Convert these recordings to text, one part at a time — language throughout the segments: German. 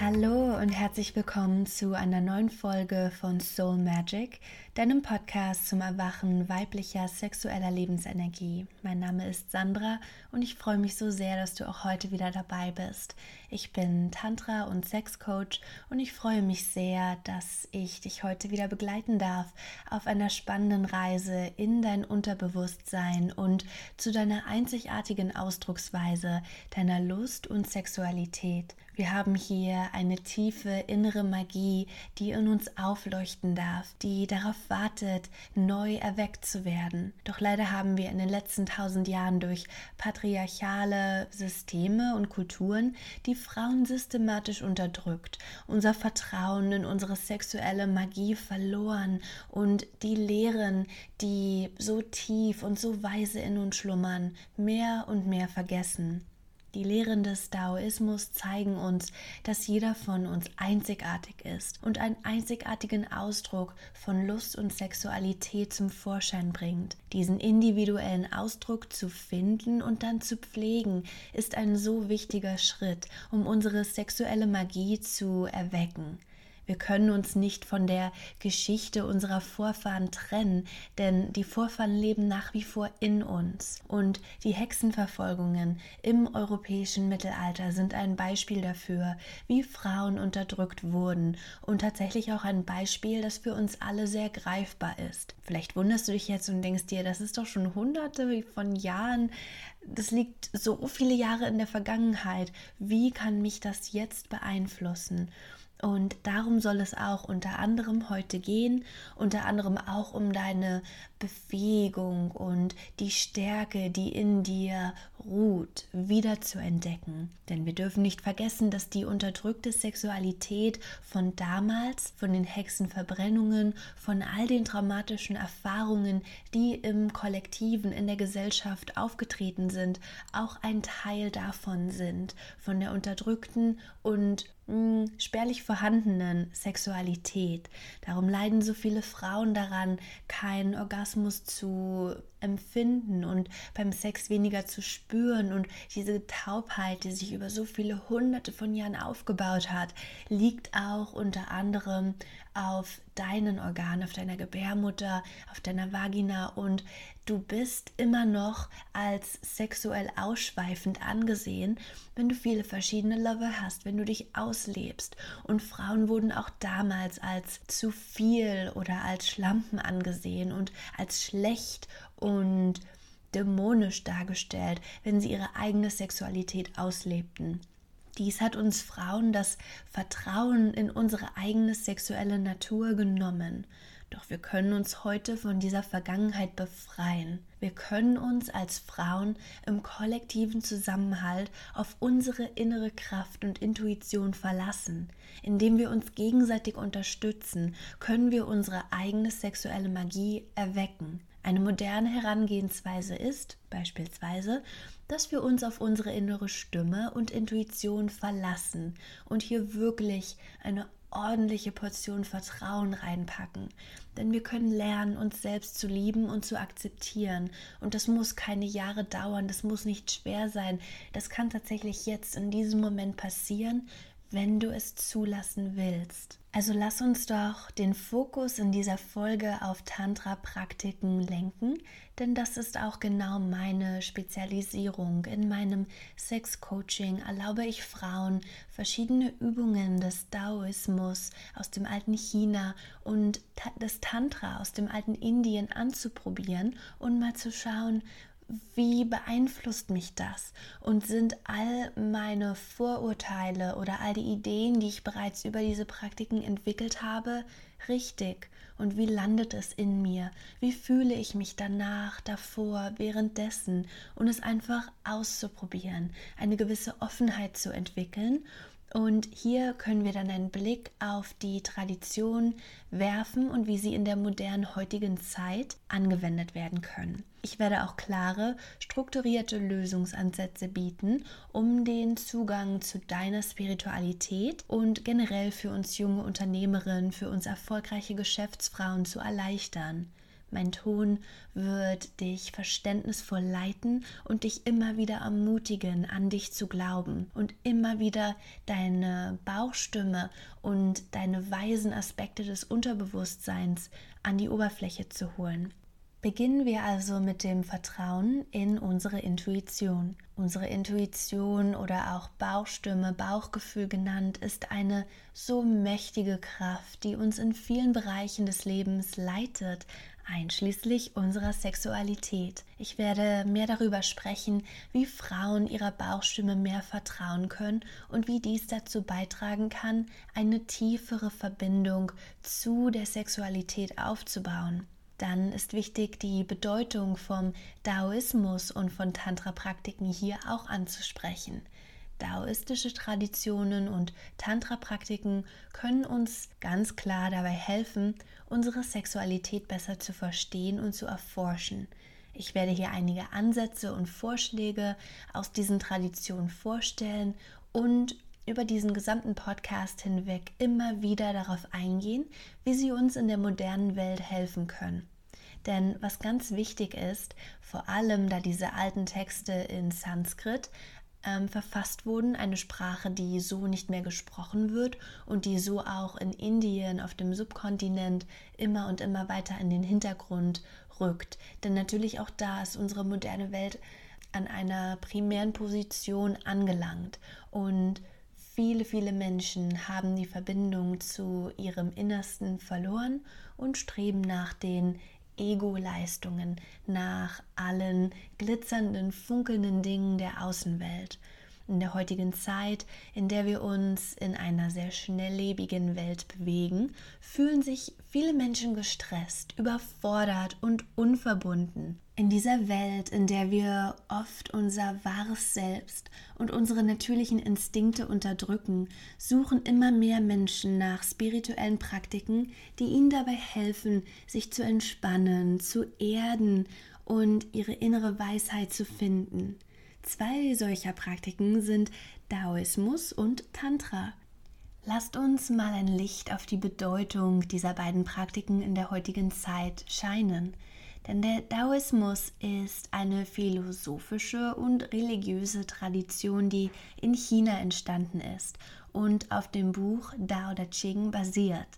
Hallo und herzlich willkommen zu einer neuen Folge von Soul Magic, deinem Podcast zum Erwachen weiblicher sexueller Lebensenergie. Mein Name ist Sandra und ich freue mich so sehr, dass du auch heute wieder dabei bist. Ich bin Tantra und Sexcoach und ich freue mich sehr, dass ich dich heute wieder begleiten darf auf einer spannenden Reise in dein Unterbewusstsein und zu deiner einzigartigen Ausdrucksweise deiner Lust und Sexualität. Wir haben hier eine tiefe innere Magie, die in uns aufleuchten darf, die darauf wartet, neu erweckt zu werden. Doch leider haben wir in den letzten tausend Jahren durch patriarchale Systeme und Kulturen die Frauen systematisch unterdrückt, unser Vertrauen in unsere sexuelle Magie verloren und die Lehren, die so tief und so weise in uns schlummern, mehr und mehr vergessen. Die Lehren des Daoismus zeigen uns, dass jeder von uns einzigartig ist und einen einzigartigen Ausdruck von Lust und Sexualität zum Vorschein bringt. Diesen individuellen Ausdruck zu finden und dann zu pflegen, ist ein so wichtiger Schritt, um unsere sexuelle Magie zu erwecken. Wir können uns nicht von der Geschichte unserer Vorfahren trennen, denn die Vorfahren leben nach wie vor in uns. Und die Hexenverfolgungen im europäischen Mittelalter sind ein Beispiel dafür, wie Frauen unterdrückt wurden und tatsächlich auch ein Beispiel, das für uns alle sehr greifbar ist. Vielleicht wunderst du dich jetzt und denkst dir, das ist doch schon hunderte von Jahren das liegt so viele Jahre in der Vergangenheit. Wie kann mich das jetzt beeinflussen? Und darum soll es auch unter anderem heute gehen, unter anderem auch um deine Befähigung und die Stärke, die in dir ruht, wieder zu entdecken. Denn wir dürfen nicht vergessen, dass die unterdrückte Sexualität von damals, von den Hexenverbrennungen, von all den traumatischen Erfahrungen, die im Kollektiven, in der Gesellschaft aufgetreten sind, auch ein Teil davon sind, von der unterdrückten und mh, spärlich vorhandenen Sexualität. Darum leiden so viele Frauen daran, keinen Orgasmus zu empfinden und beim Sex weniger zu spüren. Und diese Taubheit, die sich über so viele hunderte von Jahren aufgebaut hat, liegt auch unter anderem auf deinen Organen, auf deiner Gebärmutter, auf deiner Vagina und du bist immer noch als sexuell ausschweifend angesehen, wenn du viele verschiedene Lover hast, wenn du dich auslebst. Und Frauen wurden auch damals als zu viel oder als Schlampen angesehen und als schlecht und dämonisch dargestellt, wenn sie ihre eigene Sexualität auslebten. Dies hat uns Frauen das Vertrauen in unsere eigene sexuelle Natur genommen. Doch wir können uns heute von dieser Vergangenheit befreien. Wir können uns als Frauen im kollektiven Zusammenhalt auf unsere innere Kraft und Intuition verlassen. Indem wir uns gegenseitig unterstützen, können wir unsere eigene sexuelle Magie erwecken. Eine moderne Herangehensweise ist beispielsweise, dass wir uns auf unsere innere Stimme und Intuition verlassen und hier wirklich eine ordentliche Portion Vertrauen reinpacken. Denn wir können lernen, uns selbst zu lieben und zu akzeptieren. Und das muss keine Jahre dauern, das muss nicht schwer sein. Das kann tatsächlich jetzt in diesem Moment passieren, wenn du es zulassen willst. Also lass uns doch den Fokus in dieser Folge auf Tantra-Praktiken lenken, denn das ist auch genau meine Spezialisierung. In meinem Sex-Coaching erlaube ich Frauen, verschiedene Übungen des Daoismus aus dem alten China und des Tantra aus dem alten Indien anzuprobieren und mal zu schauen, wie beeinflusst mich das? Und sind all meine Vorurteile oder all die Ideen, die ich bereits über diese Praktiken entwickelt habe, richtig? Und wie landet es in mir? Wie fühle ich mich danach, davor, währenddessen? Und es einfach auszuprobieren, eine gewisse Offenheit zu entwickeln und hier können wir dann einen Blick auf die Tradition werfen und wie sie in der modernen heutigen Zeit angewendet werden können. Ich werde auch klare, strukturierte Lösungsansätze bieten, um den Zugang zu deiner Spiritualität und generell für uns junge Unternehmerinnen, für uns erfolgreiche Geschäftsfrauen zu erleichtern. Mein Ton wird dich verständnisvoll leiten und dich immer wieder ermutigen, an dich zu glauben und immer wieder deine Bauchstimme und deine weisen Aspekte des Unterbewusstseins an die Oberfläche zu holen. Beginnen wir also mit dem Vertrauen in unsere Intuition. Unsere Intuition oder auch Bauchstimme, Bauchgefühl genannt, ist eine so mächtige Kraft, die uns in vielen Bereichen des Lebens leitet, einschließlich unserer Sexualität. Ich werde mehr darüber sprechen, wie Frauen ihrer Bauchstimme mehr vertrauen können und wie dies dazu beitragen kann, eine tiefere Verbindung zu der Sexualität aufzubauen. Dann ist wichtig, die Bedeutung vom Daoismus und von Tantra-Praktiken hier auch anzusprechen. Daoistische Traditionen und Tantra-Praktiken können uns ganz klar dabei helfen, unsere Sexualität besser zu verstehen und zu erforschen. Ich werde hier einige Ansätze und Vorschläge aus diesen Traditionen vorstellen und über diesen gesamten Podcast hinweg immer wieder darauf eingehen, wie sie uns in der modernen Welt helfen können. Denn was ganz wichtig ist, vor allem da diese alten Texte in Sanskrit ähm, verfasst wurden, eine Sprache, die so nicht mehr gesprochen wird und die so auch in Indien, auf dem Subkontinent, immer und immer weiter in den Hintergrund rückt. Denn natürlich auch da ist unsere moderne Welt an einer primären Position angelangt und Viele, viele Menschen haben die Verbindung zu ihrem Innersten verloren und streben nach den Ego-Leistungen, nach allen glitzernden, funkelnden Dingen der Außenwelt in der heutigen Zeit, in der wir uns in einer sehr schnelllebigen Welt bewegen, fühlen sich viele Menschen gestresst, überfordert und unverbunden. In dieser Welt, in der wir oft unser wahres Selbst und unsere natürlichen Instinkte unterdrücken, suchen immer mehr Menschen nach spirituellen Praktiken, die ihnen dabei helfen, sich zu entspannen, zu erden und ihre innere Weisheit zu finden. Zwei solcher Praktiken sind Daoismus und Tantra. Lasst uns mal ein Licht auf die Bedeutung dieser beiden Praktiken in der heutigen Zeit scheinen. Denn der Daoismus ist eine philosophische und religiöse Tradition, die in China entstanden ist und auf dem Buch Dao De Ching basiert.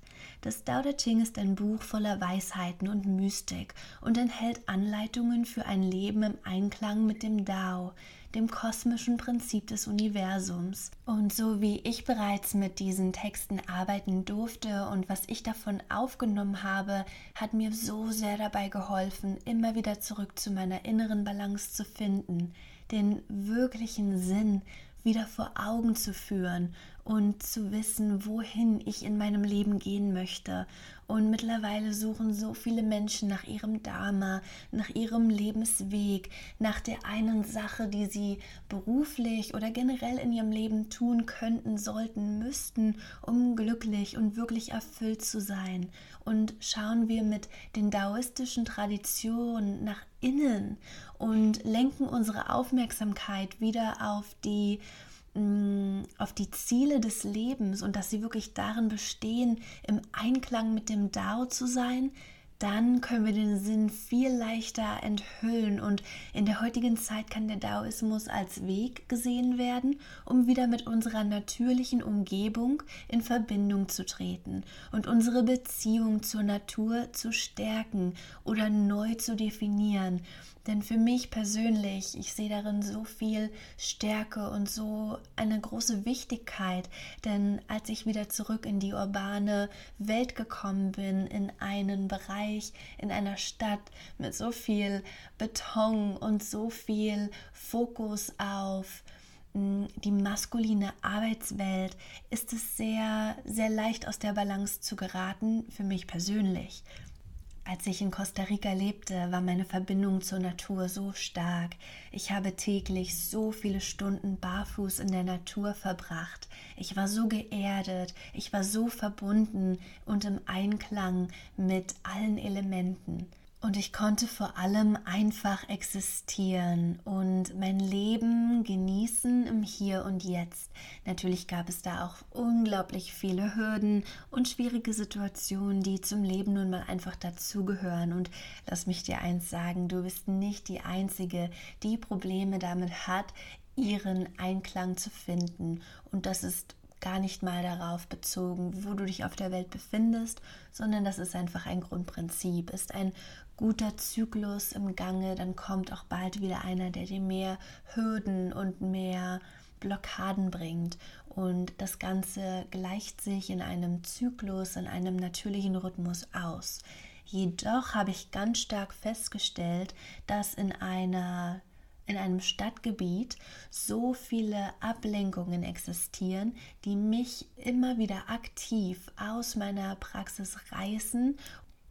Das Dao De Ching ist ein Buch voller Weisheiten und Mystik und enthält Anleitungen für ein Leben im Einklang mit dem Dao, dem kosmischen Prinzip des Universums. Und so wie ich bereits mit diesen Texten arbeiten durfte und was ich davon aufgenommen habe, hat mir so sehr dabei geholfen, immer wieder zurück zu meiner inneren Balance zu finden, den wirklichen Sinn wieder vor Augen zu führen und zu wissen, wohin ich in meinem Leben gehen möchte. Und mittlerweile suchen so viele Menschen nach ihrem Dharma, nach ihrem Lebensweg, nach der einen Sache, die sie beruflich oder generell in ihrem Leben tun könnten, sollten, müssten, um glücklich und wirklich erfüllt zu sein. Und schauen wir mit den daoistischen Traditionen nach innen und lenken unsere Aufmerksamkeit wieder auf die auf die Ziele des Lebens und dass sie wirklich darin bestehen, im Einklang mit dem Dao zu sein, dann können wir den Sinn viel leichter enthüllen. Und in der heutigen Zeit kann der Daoismus als Weg gesehen werden, um wieder mit unserer natürlichen Umgebung in Verbindung zu treten und unsere Beziehung zur Natur zu stärken oder neu zu definieren. Denn für mich persönlich, ich sehe darin so viel Stärke und so eine große Wichtigkeit. Denn als ich wieder zurück in die urbane Welt gekommen bin, in einen Bereich, in einer Stadt mit so viel Beton und so viel Fokus auf mm, die maskuline Arbeitswelt, ist es sehr, sehr leicht aus der Balance zu geraten, für mich persönlich. Als ich in Costa Rica lebte, war meine Verbindung zur Natur so stark. Ich habe täglich so viele Stunden barfuß in der Natur verbracht. Ich war so geerdet, ich war so verbunden und im Einklang mit allen Elementen. Und ich konnte vor allem einfach existieren und mein Leben genießen im Hier und Jetzt. Natürlich gab es da auch unglaublich viele Hürden und schwierige Situationen, die zum Leben nun mal einfach dazugehören. Und lass mich dir eins sagen, du bist nicht die Einzige, die Probleme damit hat, ihren Einklang zu finden. Und das ist gar nicht mal darauf bezogen, wo du dich auf der Welt befindest, sondern das ist einfach ein Grundprinzip, ist ein guter Zyklus im Gange, dann kommt auch bald wieder einer, der dir mehr Hürden und mehr Blockaden bringt. Und das Ganze gleicht sich in einem Zyklus, in einem natürlichen Rhythmus aus. Jedoch habe ich ganz stark festgestellt, dass in einer in einem Stadtgebiet so viele Ablenkungen existieren, die mich immer wieder aktiv aus meiner Praxis reißen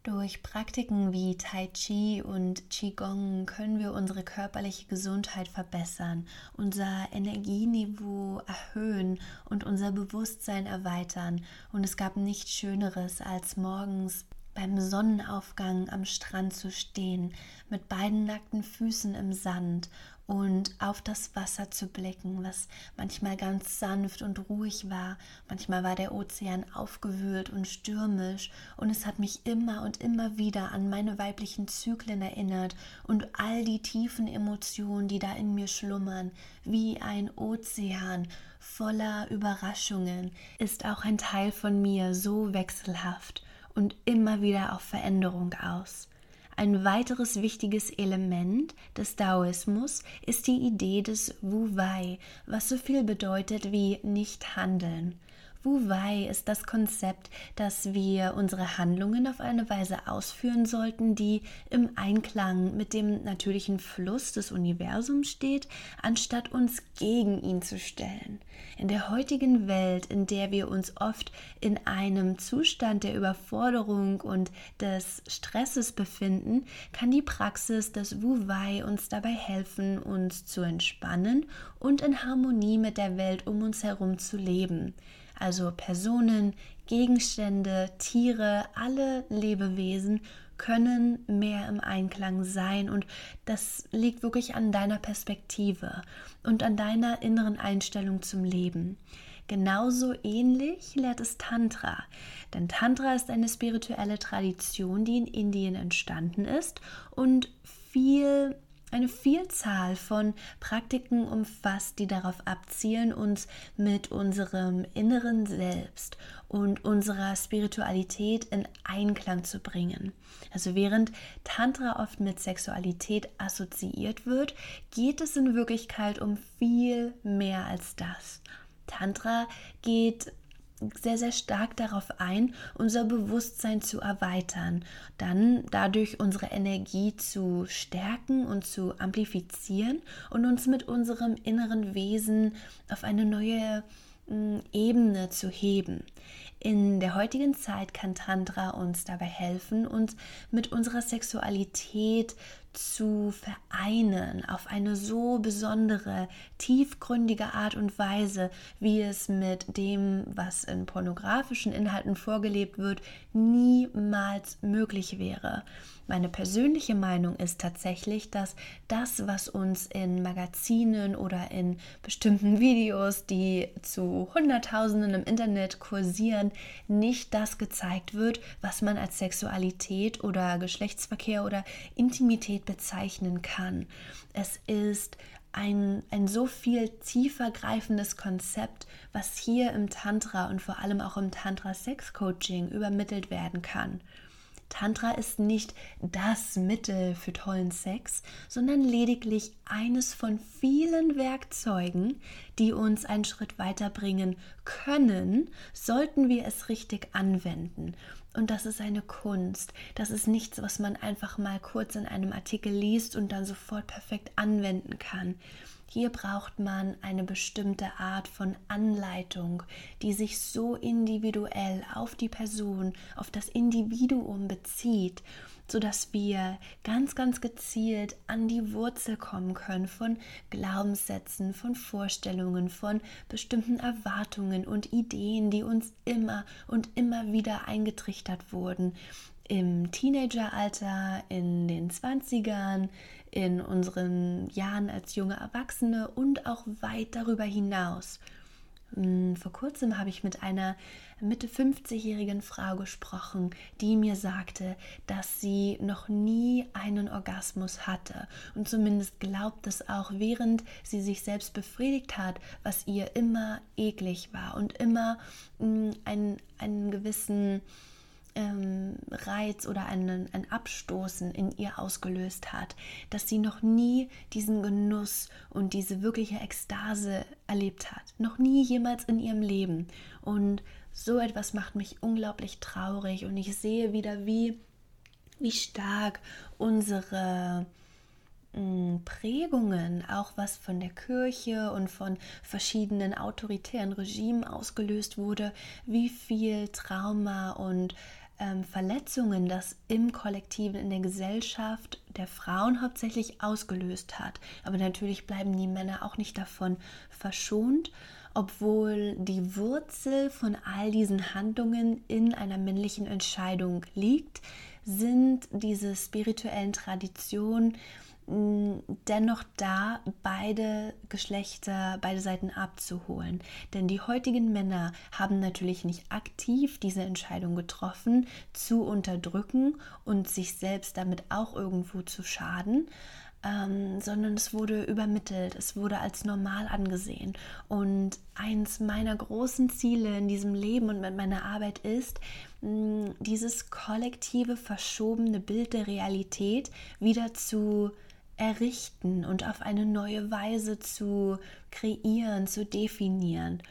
durch Praktiken wie Tai Chi und Qigong können wir unsere körperliche Gesundheit verbessern, unser Energieniveau erhöhen und unser Bewusstsein erweitern. Und es gab nichts Schöneres, als morgens beim Sonnenaufgang am Strand zu stehen, mit beiden nackten Füßen im Sand und auf das Wasser zu blicken, was manchmal ganz sanft und ruhig war, manchmal war der Ozean aufgewühlt und stürmisch, und es hat mich immer und immer wieder an meine weiblichen Zyklen erinnert und all die tiefen Emotionen, die da in mir schlummern, wie ein Ozean voller Überraschungen, ist auch ein Teil von mir so wechselhaft und immer wieder auf Veränderung aus. Ein weiteres wichtiges Element des Daoismus ist die Idee des Wu Wei, was so viel bedeutet wie nicht handeln. Wu Wei ist das Konzept, dass wir unsere Handlungen auf eine Weise ausführen sollten, die im Einklang mit dem natürlichen Fluss des Universums steht, anstatt uns gegen ihn zu stellen. In der heutigen Welt, in der wir uns oft in einem Zustand der Überforderung und des Stresses befinden, kann die Praxis des Wu Wei uns dabei helfen, uns zu entspannen und in Harmonie mit der Welt um uns herum zu leben also Personen, Gegenstände, Tiere, alle Lebewesen können mehr im Einklang sein und das liegt wirklich an deiner Perspektive und an deiner inneren Einstellung zum Leben. Genauso ähnlich lehrt es Tantra, denn Tantra ist eine spirituelle Tradition, die in Indien entstanden ist und viel eine Vielzahl von Praktiken umfasst, die darauf abzielen, uns mit unserem inneren Selbst und unserer Spiritualität in Einklang zu bringen. Also während Tantra oft mit Sexualität assoziiert wird, geht es in Wirklichkeit um viel mehr als das. Tantra geht sehr, sehr stark darauf ein, unser Bewusstsein zu erweitern, dann dadurch unsere Energie zu stärken und zu amplifizieren und uns mit unserem inneren Wesen auf eine neue mm, Ebene zu heben. In der heutigen Zeit kann Tantra uns dabei helfen, uns mit unserer Sexualität zu vereinen auf eine so besondere, tiefgründige Art und Weise, wie es mit dem, was in pornografischen Inhalten vorgelebt wird, niemals möglich wäre. Meine persönliche Meinung ist tatsächlich, dass das, was uns in Magazinen oder in bestimmten Videos, die zu Hunderttausenden im Internet kursieren, nicht das gezeigt wird, was man als Sexualität oder Geschlechtsverkehr oder Intimität bezeichnen kann. Es ist ein, ein so viel tiefer greifendes Konzept, was hier im Tantra und vor allem auch im Tantra Sex Coaching übermittelt werden kann. Tantra ist nicht das Mittel für tollen Sex, sondern lediglich eines von vielen Werkzeugen, die uns einen Schritt weiterbringen können, sollten wir es richtig anwenden. Und das ist eine Kunst. Das ist nichts, was man einfach mal kurz in einem Artikel liest und dann sofort perfekt anwenden kann. Hier braucht man eine bestimmte Art von Anleitung, die sich so individuell auf die Person, auf das Individuum bezieht, sodass wir ganz, ganz gezielt an die Wurzel kommen können von Glaubenssätzen, von Vorstellungen, von bestimmten Erwartungen und Ideen, die uns immer und immer wieder eingetrichtert wurden. Im Teenageralter, in den 20ern, in unseren Jahren als junge Erwachsene und auch weit darüber hinaus. Hm, vor kurzem habe ich mit einer Mitte 50-jährigen Frau gesprochen, die mir sagte, dass sie noch nie einen Orgasmus hatte und zumindest glaubt es auch, während sie sich selbst befriedigt hat, was ihr immer eklig war und immer hm, einen, einen gewissen ähm, Reiz oder einen, ein Abstoßen in ihr ausgelöst hat, dass sie noch nie diesen Genuss und diese wirkliche Ekstase erlebt hat. Noch nie jemals in ihrem Leben. Und so etwas macht mich unglaublich traurig und ich sehe wieder, wie, wie stark unsere mm, Prägungen, auch was von der Kirche und von verschiedenen autoritären Regimen ausgelöst wurde, wie viel Trauma und ähm, Verletzungen das im Kollektiven, in der Gesellschaft der Frauen hauptsächlich ausgelöst hat. Aber natürlich bleiben die Männer auch nicht davon verschont, obwohl die Wurzel von all diesen Handlungen in einer männlichen Entscheidung liegt, sind diese spirituellen Traditionen dennoch da, beide Geschlechter, beide Seiten abzuholen. Denn die heutigen Männer haben natürlich nicht aktiv diese Entscheidung getroffen, zu unterdrücken und sich selbst damit auch irgendwo zu schaden. Ähm, sondern es wurde übermittelt, es wurde als normal angesehen. Und eins meiner großen Ziele in diesem Leben und mit meiner Arbeit ist, mh, dieses kollektive, verschobene Bild der Realität wieder zu errichten und auf eine neue Weise zu kreieren, zu definieren.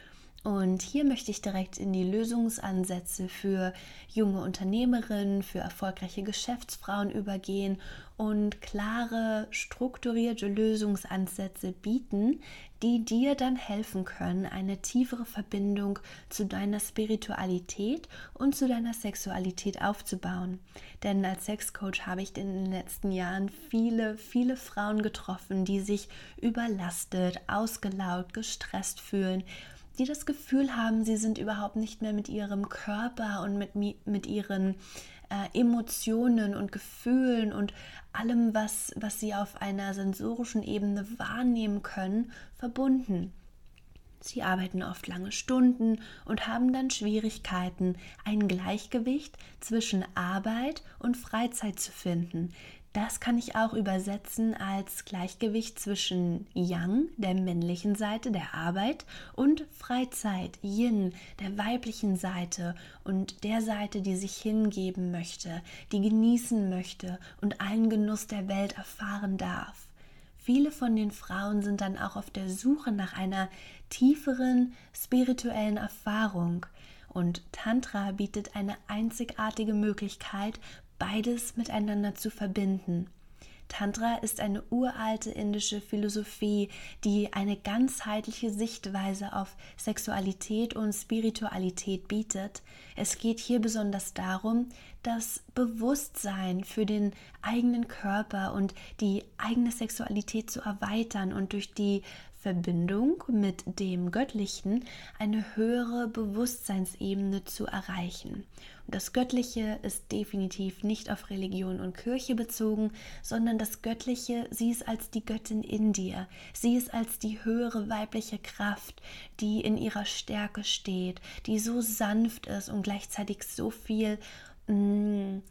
Und hier möchte ich direkt in die Lösungsansätze für junge Unternehmerinnen, für erfolgreiche Geschäftsfrauen übergehen und klare, strukturierte Lösungsansätze bieten, die dir dann helfen können, eine tiefere Verbindung zu deiner Spiritualität und zu deiner Sexualität aufzubauen. Denn als Sexcoach habe ich in den letzten Jahren viele, viele Frauen getroffen, die sich überlastet, ausgelaugt, gestresst fühlen, die das Gefühl haben, sie sind überhaupt nicht mehr mit ihrem Körper und mit, mit ihren äh, Emotionen und Gefühlen und allem, was, was sie auf einer sensorischen Ebene wahrnehmen können, verbunden. Sie arbeiten oft lange Stunden und haben dann Schwierigkeiten, ein Gleichgewicht zwischen Arbeit und Freizeit zu finden. Das kann ich auch übersetzen als Gleichgewicht zwischen Yang, der männlichen Seite der Arbeit, und Freizeit, Yin, der weiblichen Seite und der Seite, die sich hingeben möchte, die genießen möchte und allen Genuss der Welt erfahren darf. Viele von den Frauen sind dann auch auf der Suche nach einer tieferen spirituellen Erfahrung. Und Tantra bietet eine einzigartige Möglichkeit, beides miteinander zu verbinden. Tantra ist eine uralte indische Philosophie, die eine ganzheitliche Sichtweise auf Sexualität und Spiritualität bietet. Es geht hier besonders darum, das Bewusstsein für den eigenen Körper und die eigene Sexualität zu erweitern und durch die Verbindung mit dem Göttlichen eine höhere Bewusstseinsebene zu erreichen. Und das Göttliche ist definitiv nicht auf Religion und Kirche bezogen, sondern das Göttliche, sie ist als die Göttin in dir, sie ist als die höhere weibliche Kraft, die in ihrer Stärke steht, die so sanft ist und gleichzeitig so viel mh, mm,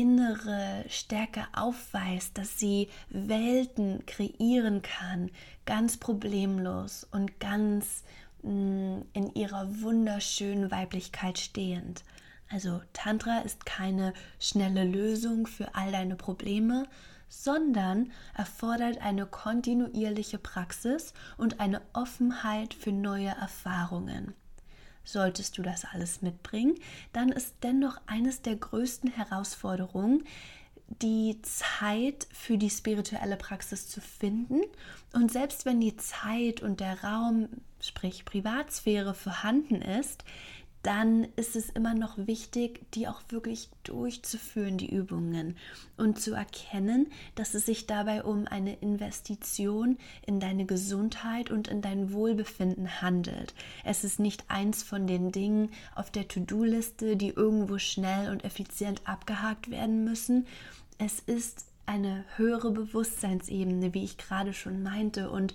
innere Stärke aufweist, dass sie Welten kreieren kann, ganz problemlos und ganz mh, mm, in ihrer wunderschönen Weiblichkeit stehend. Also Tantra ist keine schnelle Lösung für all deine Probleme, sondern erfordert eine kontinuierliche Praxis und eine Offenheit für neue Erfahrungen. Solltest du das alles mitbringen, dann ist dennoch eines der größten Herausforderungen, die Zeit für die spirituelle Praxis zu finden. Und selbst wenn die Zeit und der Raum, sprich Privatsphäre, vorhanden ist, dann ist es immer noch wichtig, die auch wirklich durchzuführen, die Übungen und zu erkennen, dass es sich dabei um eine Investition in deine Gesundheit und in dein Wohlbefinden handelt. Es ist nicht eins von den Dingen auf der To-Do-Liste, die irgendwo schnell und effizient abgehakt werden müssen. Es ist eine höhere Bewusstseinsebene, wie ich gerade schon meinte, und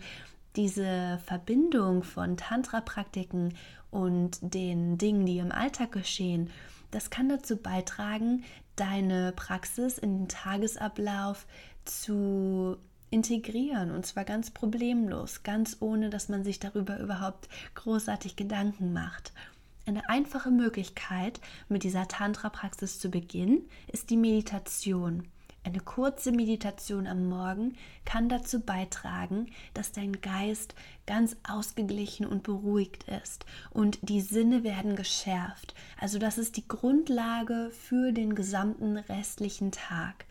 diese Verbindung von Tantra-Praktiken und den Dingen, die im Alltag geschehen, das kann dazu beitragen, deine Praxis in den Tagesablauf zu integrieren und zwar ganz problemlos, ganz ohne, dass man sich darüber überhaupt großartig Gedanken macht. Eine einfache Möglichkeit, mit dieser Tantra-Praxis zu beginnen, ist die Meditation. Eine kurze Meditation am Morgen kann dazu beitragen, dass dein Geist ganz ausgeglichen und beruhigt ist und die Sinne werden geschärft. Also das ist die Grundlage für den gesamten restlichen Tag.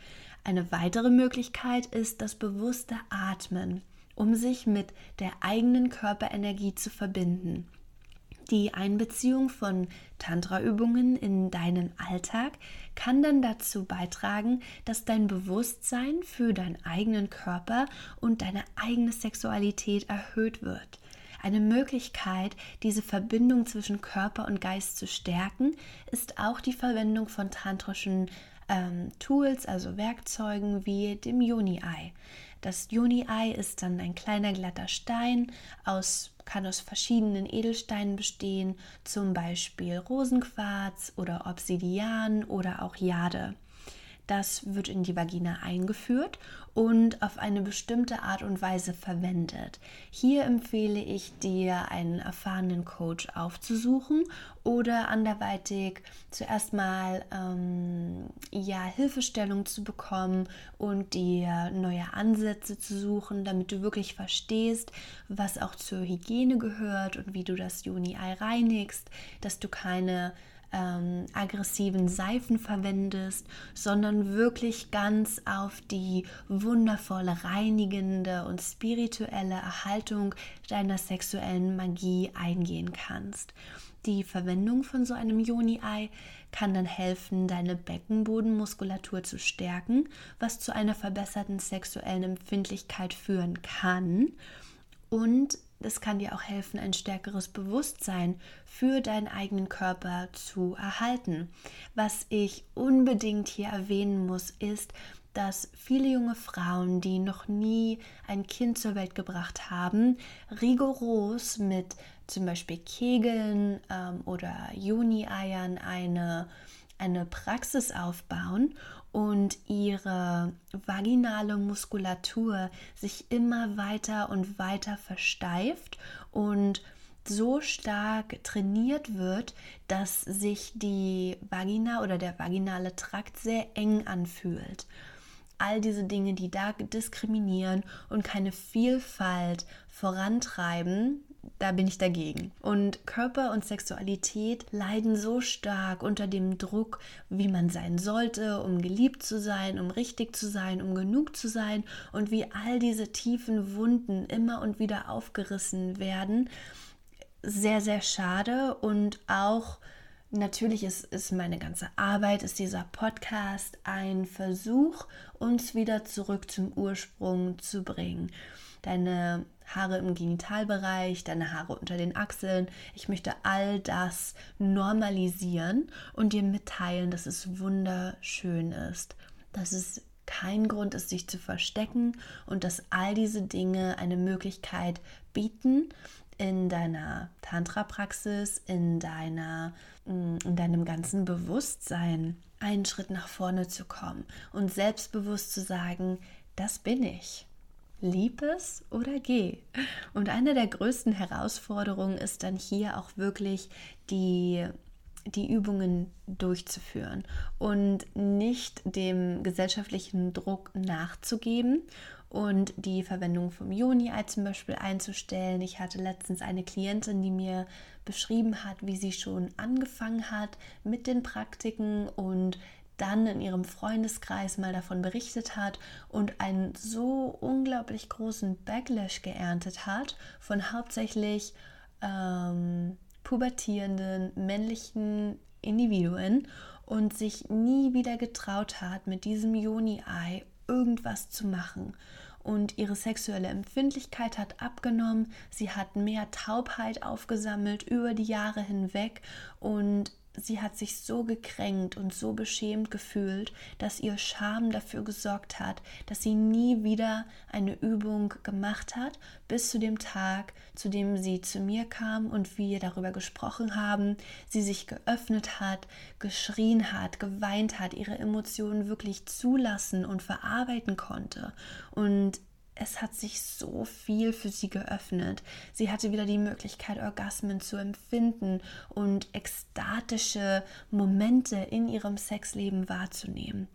Eine weitere Möglichkeit ist das bewusste Atmen, um sich mit der eigenen Körperenergie zu verbinden. Die Einbeziehung von Tantra-Übungen in deinen Alltag kann dann dazu beitragen, dass dein Bewusstsein für deinen eigenen Körper und deine eigene Sexualität erhöht wird. Eine Möglichkeit, diese Verbindung zwischen Körper und Geist zu stärken, ist auch die Verwendung von tantrischen ähm, Tools, also Werkzeugen wie dem Yoni-Ei. Das Yoni-Ei ist dann ein kleiner glatter Stein aus kann aus verschiedenen Edelsteinen bestehen, zum Beispiel Rosenquarz oder Obsidian oder auch Jade. Das wird in die Vagina eingeführt und auf eine bestimmte Art und Weise verwendet. Hier empfehle ich dir, einen erfahrenen Coach aufzusuchen oder anderweitig zuerst mal ähm, ja, Hilfestellung zu bekommen und dir neue Ansätze zu suchen, damit du wirklich verstehst, was auch zur Hygiene gehört und wie du das Juni-Ei reinigst, dass du keine ähm, aggressiven Seifen verwendest, sondern wirklich ganz auf die wundervolle, reinigende und spirituelle Erhaltung deiner sexuellen Magie eingehen kannst. Die Verwendung von so einem Joni-Ei kann dann helfen, deine Beckenbodenmuskulatur zu stärken, was zu einer verbesserten sexuellen Empfindlichkeit führen kann. Und es kann dir auch helfen, ein stärkeres Bewusstsein für deinen eigenen Körper zu erhalten. Was ich unbedingt hier erwähnen muss, ist, dass viele junge Frauen, die noch nie ein Kind zur Welt gebracht haben, rigoros mit zum Beispiel Kegeln ähm, oder Juni-Eiern eine, eine Praxis aufbauen und ihre vaginale Muskulatur sich immer weiter und weiter versteift und so stark trainiert wird, dass sich die Vagina oder der vaginale Trakt sehr eng anfühlt. All diese Dinge, die da diskriminieren und keine Vielfalt vorantreiben, da bin ich dagegen. Und Körper und Sexualität leiden so stark unter dem Druck, wie man sein sollte, um geliebt zu sein, um richtig zu sein, um genug zu sein und wie all diese tiefen Wunden immer und wieder aufgerissen werden. Sehr, sehr schade und auch Natürlich ist, ist meine ganze Arbeit, ist dieser Podcast ein Versuch, uns wieder zurück zum Ursprung zu bringen. Deine Haare im Genitalbereich, deine Haare unter den Achseln. Ich möchte all das normalisieren und dir mitteilen, dass es wunderschön ist, dass es kein Grund ist, sich zu verstecken und dass all diese Dinge eine Möglichkeit bieten, in deiner Tantra-Praxis, in, deiner, mm, in deinem ganzen Bewusstsein einen Schritt nach vorne zu kommen und selbstbewusst zu sagen, das bin ich. Lieb es oder geh. Und eine der größten Herausforderungen ist dann hier auch wirklich die, die Übungen durchzuführen und nicht dem gesellschaftlichen Druck nachzugeben und die Verwendung vom Joni-Ei zum Beispiel einzustellen. Ich hatte letztens eine Klientin, die mir beschrieben hat, wie sie schon angefangen hat mit den Praktiken und dann in ihrem Freundeskreis mal davon berichtet hat und einen so unglaublich großen Backlash geerntet hat von hauptsächlich ähm, pubertierenden männlichen Individuen und sich nie wieder getraut hat, mit diesem Joni-Ei irgendwas zu machen. Und ihre sexuelle Empfindlichkeit hat abgenommen, sie hat mehr Taubheit aufgesammelt über die Jahre hinweg und sie hat sich so gekränkt und so beschämt gefühlt, dass ihr Scham dafür gesorgt hat, dass sie nie wieder eine Übung gemacht hat, bis zu dem Tag, zu dem sie zu mir kam und wir darüber gesprochen haben, sie sich geöffnet hat, geschrien hat, geweint hat, ihre Emotionen wirklich zulassen und verarbeiten konnte. Und es hat sich so viel für sie geöffnet. Sie hatte wieder die Möglichkeit, Orgasmen zu empfinden und ekstatische Momente in ihrem Sexleben wahrzunehmen.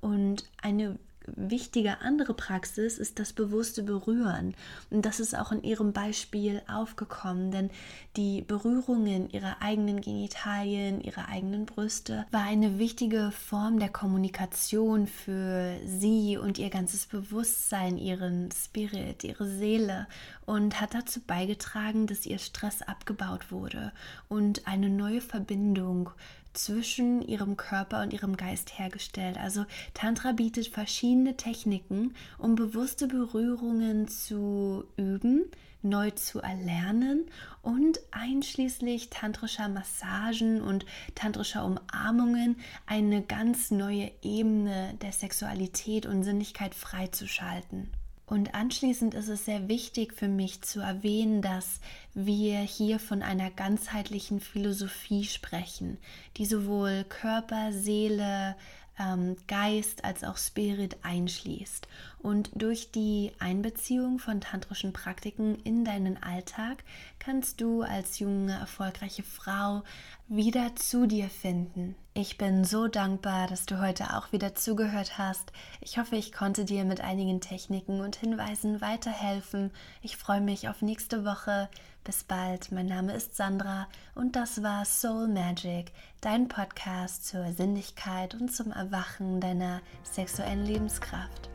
Und eine wichtige andere Praxis ist das bewusste Berühren. Und das ist auch in ihrem Beispiel aufgekommen, denn die Berührungen ihrer eigenen Genitalien, ihrer eigenen Brüste war eine wichtige Form der Kommunikation für sie und ihr ganzes Bewusstsein, ihren Spirit, ihre Seele und hat dazu beigetragen, dass ihr Stress abgebaut wurde und eine neue Verbindung zwischen ihrem Körper und ihrem Geist hergestellt. Also Tantra bietet verschiedene Techniken, um bewusste Berührungen zu üben, neu zu erlernen und einschließlich tantrischer Massagen und tantrischer Umarmungen eine ganz neue Ebene der Sexualität und Sinnlichkeit freizuschalten. Und anschließend ist es sehr wichtig für mich zu erwähnen, dass wir hier von einer ganzheitlichen Philosophie sprechen, die sowohl Körper, Seele, ähm, Geist als auch Spirit einschließt. Und durch die Einbeziehung von tantrischen Praktiken in deinen Alltag kannst du als junge, erfolgreiche Frau wieder zu dir finden. Ich bin so dankbar, dass du heute auch wieder zugehört hast. Ich hoffe, ich konnte dir mit einigen Techniken und Hinweisen weiterhelfen. Ich freue mich auf nächste Woche. Bis bald. Mein Name ist Sandra und das war Soul Magic, dein Podcast zur Sinnlichkeit und zum Erwachen deiner sexuellen Lebenskraft.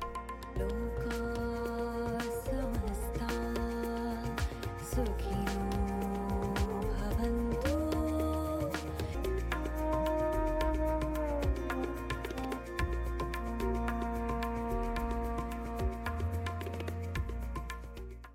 Loka,